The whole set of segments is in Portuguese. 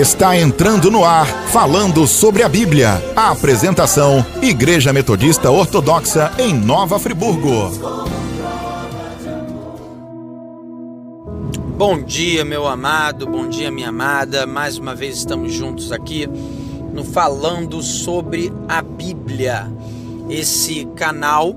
Está entrando no ar, falando sobre a Bíblia. A apresentação: Igreja Metodista Ortodoxa em Nova Friburgo. Bom dia, meu amado, bom dia, minha amada. Mais uma vez estamos juntos aqui no Falando sobre a Bíblia. Esse canal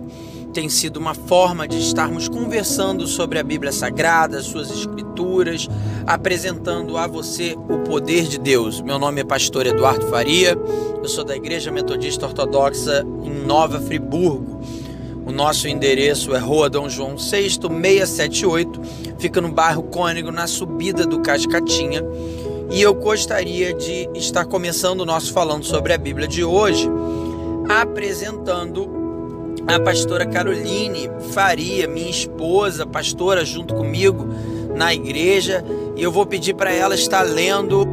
tem sido uma forma de estarmos conversando sobre a Bíblia Sagrada, suas escrituras, apresentando a você o poder de Deus. Meu nome é Pastor Eduardo Faria, eu sou da Igreja Metodista Ortodoxa em Nova Friburgo. O nosso endereço é Rua Dom João VI, 678, fica no bairro Cônego, na subida do Cascatinha. E eu gostaria de estar começando o nosso falando sobre a Bíblia de hoje, apresentando a pastora Caroline Faria, minha esposa, pastora junto comigo na igreja, e eu vou pedir para ela estar lendo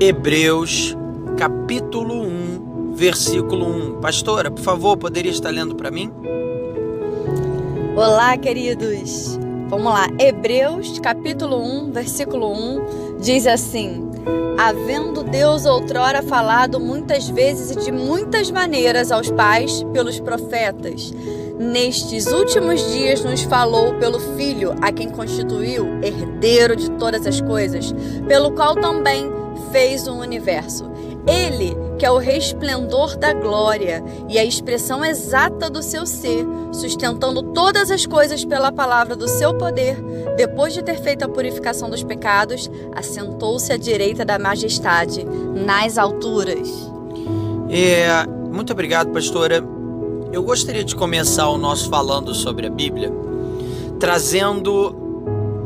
Hebreus, capítulo 1, versículo 1. Pastora, por favor, poderia estar lendo para mim? Olá, queridos. Vamos lá. Hebreus, capítulo 1, versículo 1, diz assim: Havendo Deus outrora falado muitas vezes e de muitas maneiras aos pais pelos profetas, nestes últimos dias nos falou pelo Filho, a quem constituiu herdeiro de todas as coisas, pelo qual também fez o universo. Ele, que é o resplendor da glória e a expressão exata do seu ser, sustentando todas as coisas pela palavra do seu poder, depois de ter feito a purificação dos pecados, assentou-se à direita da majestade, nas alturas. É, muito obrigado, pastora. Eu gostaria de começar o nosso falando sobre a Bíblia, trazendo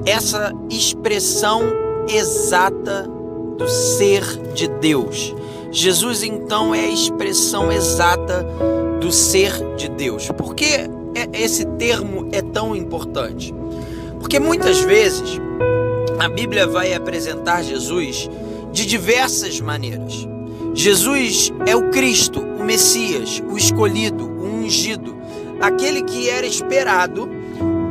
essa expressão exata do ser de Deus. Jesus então é a expressão exata do ser de Deus. Por que esse termo é tão importante? Porque muitas vezes a Bíblia vai apresentar Jesus de diversas maneiras. Jesus é o Cristo, o Messias, o escolhido, o ungido, aquele que era esperado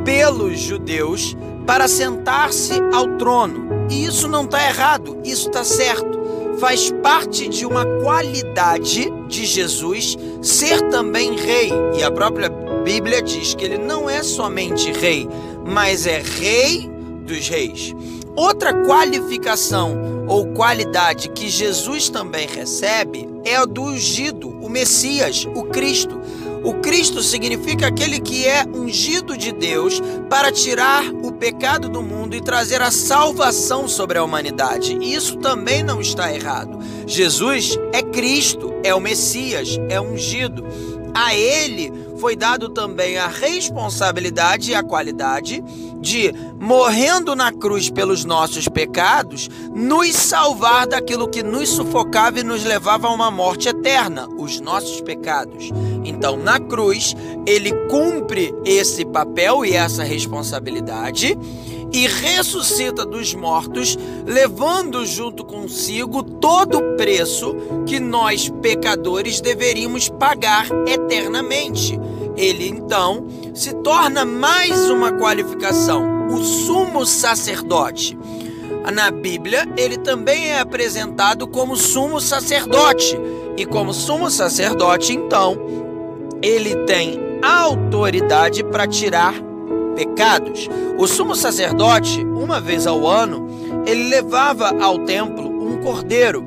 pelos judeus para sentar-se ao trono. E isso não está errado, isso está certo faz parte de uma qualidade de Jesus ser também rei. E a própria Bíblia diz que ele não é somente rei, mas é rei dos reis. Outra qualificação ou qualidade que Jesus também recebe é a do ungido, o Messias, o Cristo. O Cristo significa aquele que é ungido de Deus para tirar o pecado do mundo e trazer a salvação sobre a humanidade. Isso também não está errado. Jesus é Cristo, é o Messias, é ungido. A ele foi dado também a responsabilidade e a qualidade de, morrendo na cruz pelos nossos pecados, nos salvar daquilo que nos sufocava e nos levava a uma morte eterna, os nossos pecados. Então, na cruz, ele cumpre esse papel e essa responsabilidade e ressuscita dos mortos, levando junto consigo todo o preço que nós, pecadores, deveríamos pagar eternamente. Ele então se torna mais uma qualificação, o sumo sacerdote. Na Bíblia, ele também é apresentado como sumo sacerdote, e como sumo sacerdote, então, ele tem autoridade para tirar pecados. O sumo sacerdote, uma vez ao ano, ele levava ao templo um cordeiro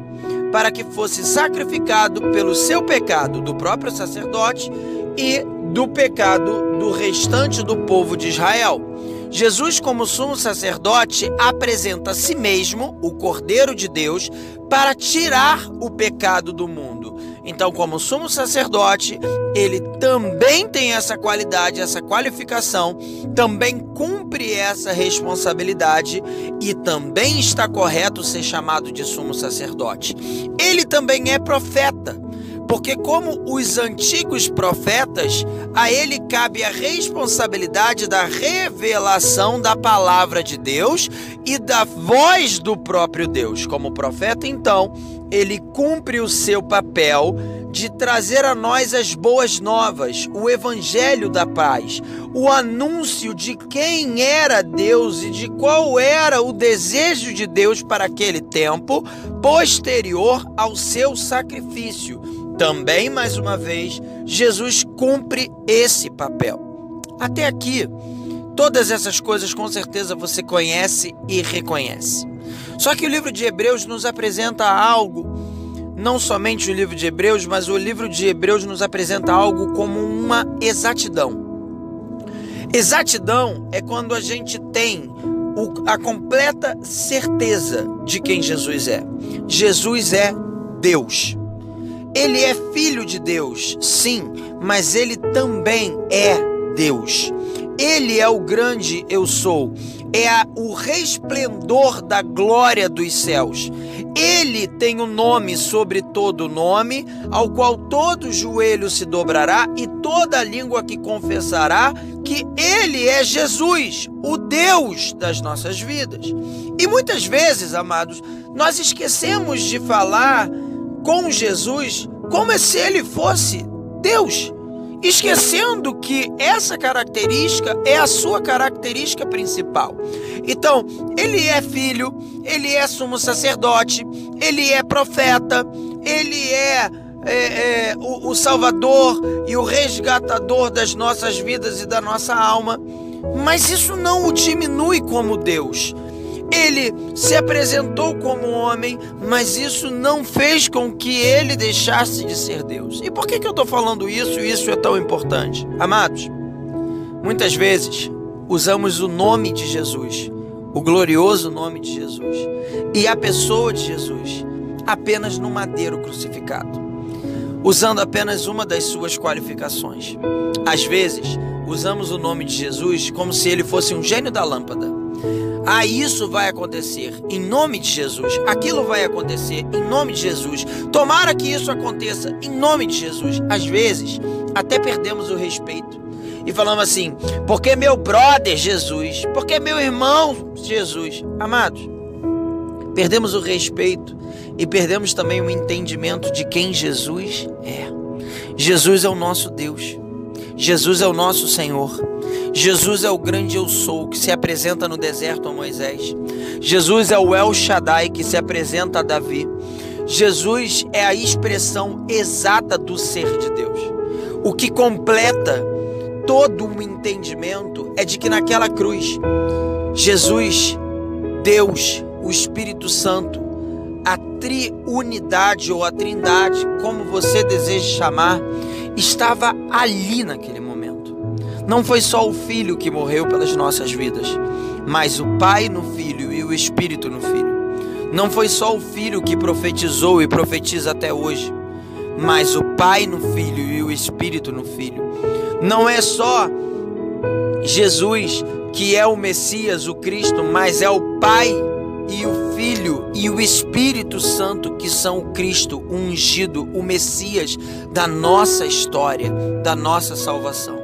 para que fosse sacrificado pelo seu pecado do próprio sacerdote e do pecado do restante do povo de Israel. Jesus, como sumo sacerdote, apresenta a si mesmo, o Cordeiro de Deus, para tirar o pecado do mundo. Então, como sumo sacerdote, ele também tem essa qualidade, essa qualificação, também cumpre essa responsabilidade e também está correto ser chamado de sumo sacerdote. Ele também é profeta. Porque, como os antigos profetas, a ele cabe a responsabilidade da revelação da palavra de Deus e da voz do próprio Deus. Como profeta, então, ele cumpre o seu papel de trazer a nós as boas novas, o evangelho da paz, o anúncio de quem era Deus e de qual era o desejo de Deus para aquele tempo posterior ao seu sacrifício. Também, mais uma vez, Jesus cumpre esse papel. Até aqui, todas essas coisas com certeza você conhece e reconhece. Só que o livro de Hebreus nos apresenta algo não somente o livro de Hebreus, mas o livro de Hebreus nos apresenta algo como uma exatidão. Exatidão é quando a gente tem a completa certeza de quem Jesus é. Jesus é Deus. Ele é filho de Deus, sim, mas ele também é Deus. Ele é o grande eu sou, é a, o resplendor da glória dos céus. Ele tem o um nome sobre todo nome, ao qual todo joelho se dobrará e toda língua que confessará que Ele é Jesus, o Deus das nossas vidas. E muitas vezes, amados, nós esquecemos de falar com Jesus como se Ele fosse Deus esquecendo que essa característica é a sua característica principal. Então, ele é filho, ele é sumo sacerdote, ele é profeta, ele é, é, é o, o Salvador e o resgatador das nossas vidas e da nossa alma. Mas isso não o diminui como Deus. Ele se apresentou como homem, mas isso não fez com que ele deixasse de ser Deus. E por que, que eu estou falando isso e isso é tão importante? Amados, muitas vezes usamos o nome de Jesus, o glorioso nome de Jesus, e a pessoa de Jesus apenas no madeiro crucificado, usando apenas uma das suas qualificações. Às vezes, usamos o nome de Jesus como se ele fosse um gênio da lâmpada ah, isso vai acontecer em nome de Jesus. Aquilo vai acontecer em nome de Jesus. Tomara que isso aconteça em nome de Jesus. Às vezes, até perdemos o respeito. E falamos assim: porque meu brother Jesus, porque meu irmão Jesus. Amados, perdemos o respeito e perdemos também o entendimento de quem Jesus é. Jesus é o nosso Deus. Jesus é o nosso Senhor. Jesus é o grande eu sou que se apresenta no deserto a Moisés. Jesus é o El Shaddai que se apresenta a Davi. Jesus é a expressão exata do ser de Deus. O que completa todo o entendimento é de que naquela cruz, Jesus, Deus, o Espírito Santo, a triunidade ou a trindade, como você deseja chamar, estava ali naquele momento. Não foi só o Filho que morreu pelas nossas vidas, mas o Pai no Filho e o Espírito no Filho. Não foi só o Filho que profetizou e profetiza até hoje, mas o Pai no Filho e o Espírito no Filho. Não é só Jesus que é o Messias, o Cristo, mas é o Pai e o Filho e o Espírito Santo que são o Cristo, o ungido, o Messias da nossa história, da nossa salvação.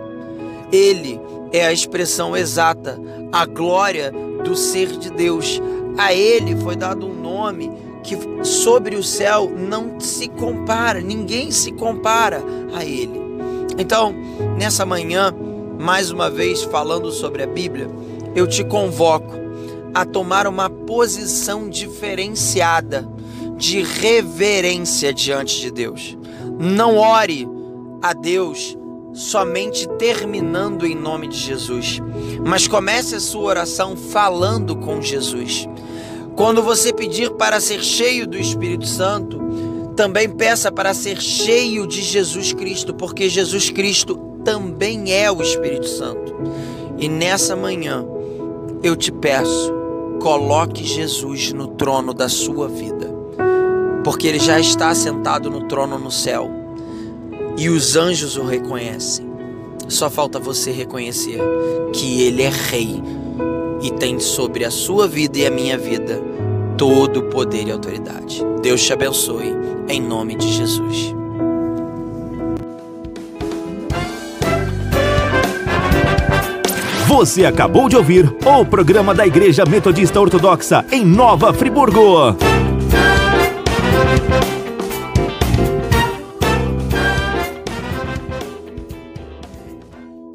Ele é a expressão exata, a glória do ser de Deus. A ele foi dado um nome que sobre o céu não se compara, ninguém se compara a ele. Então, nessa manhã, mais uma vez falando sobre a Bíblia, eu te convoco a tomar uma posição diferenciada de reverência diante de Deus. Não ore a Deus somente terminando em nome de Jesus, mas comece a sua oração falando com Jesus. Quando você pedir para ser cheio do Espírito Santo, também peça para ser cheio de Jesus Cristo, porque Jesus Cristo também é o Espírito Santo. E nessa manhã, eu te peço, coloque Jesus no trono da sua vida, porque ele já está sentado no trono no céu e os anjos o reconhecem. Só falta você reconhecer que Ele é Rei e tem sobre a sua vida e a minha vida todo o poder e autoridade. Deus te abençoe, em nome de Jesus. Você acabou de ouvir o programa da Igreja Metodista Ortodoxa em Nova Friburgo.